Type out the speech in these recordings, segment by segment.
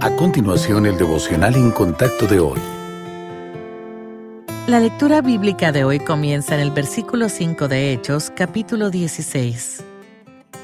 A continuación, el devocional en contacto de hoy. La lectura bíblica de hoy comienza en el versículo 5 de Hechos, capítulo 16.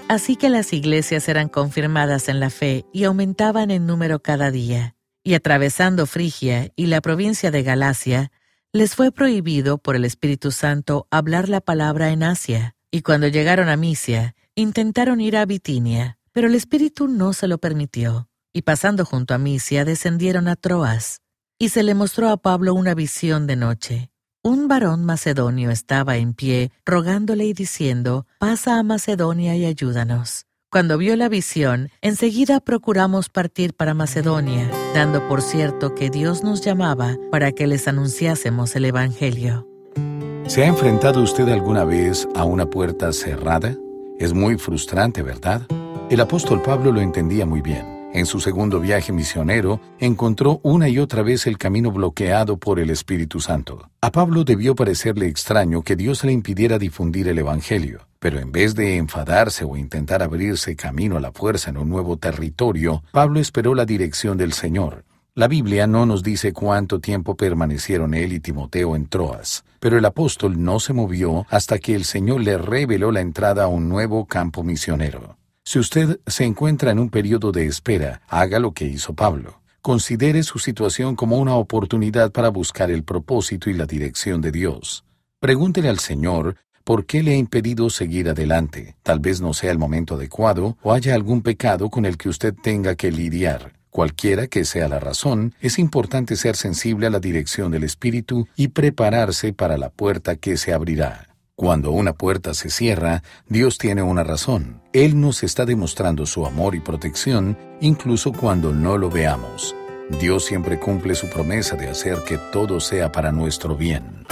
Así que las iglesias eran confirmadas en la fe y aumentaban en número cada día. Y atravesando Frigia y la provincia de Galacia, les fue prohibido por el Espíritu Santo hablar la palabra en Asia. Y cuando llegaron a Misia, intentaron ir a Bitinia, pero el Espíritu no se lo permitió. Y pasando junto a Misia, descendieron a Troas. Y se le mostró a Pablo una visión de noche. Un varón macedonio estaba en pie, rogándole y diciendo, Pasa a Macedonia y ayúdanos. Cuando vio la visión, enseguida procuramos partir para Macedonia, dando por cierto que Dios nos llamaba para que les anunciásemos el Evangelio. ¿Se ha enfrentado usted alguna vez a una puerta cerrada? Es muy frustrante, ¿verdad? El apóstol Pablo lo entendía muy bien. En su segundo viaje misionero, encontró una y otra vez el camino bloqueado por el Espíritu Santo. A Pablo debió parecerle extraño que Dios le impidiera difundir el Evangelio, pero en vez de enfadarse o intentar abrirse camino a la fuerza en un nuevo territorio, Pablo esperó la dirección del Señor. La Biblia no nos dice cuánto tiempo permanecieron él y Timoteo en Troas, pero el apóstol no se movió hasta que el Señor le reveló la entrada a un nuevo campo misionero. Si usted se encuentra en un periodo de espera, haga lo que hizo Pablo. Considere su situación como una oportunidad para buscar el propósito y la dirección de Dios. Pregúntele al Señor por qué le ha impedido seguir adelante. Tal vez no sea el momento adecuado o haya algún pecado con el que usted tenga que lidiar. Cualquiera que sea la razón, es importante ser sensible a la dirección del Espíritu y prepararse para la puerta que se abrirá. Cuando una puerta se cierra, Dios tiene una razón. Él nos está demostrando su amor y protección incluso cuando no lo veamos. Dios siempre cumple su promesa de hacer que todo sea para nuestro bien.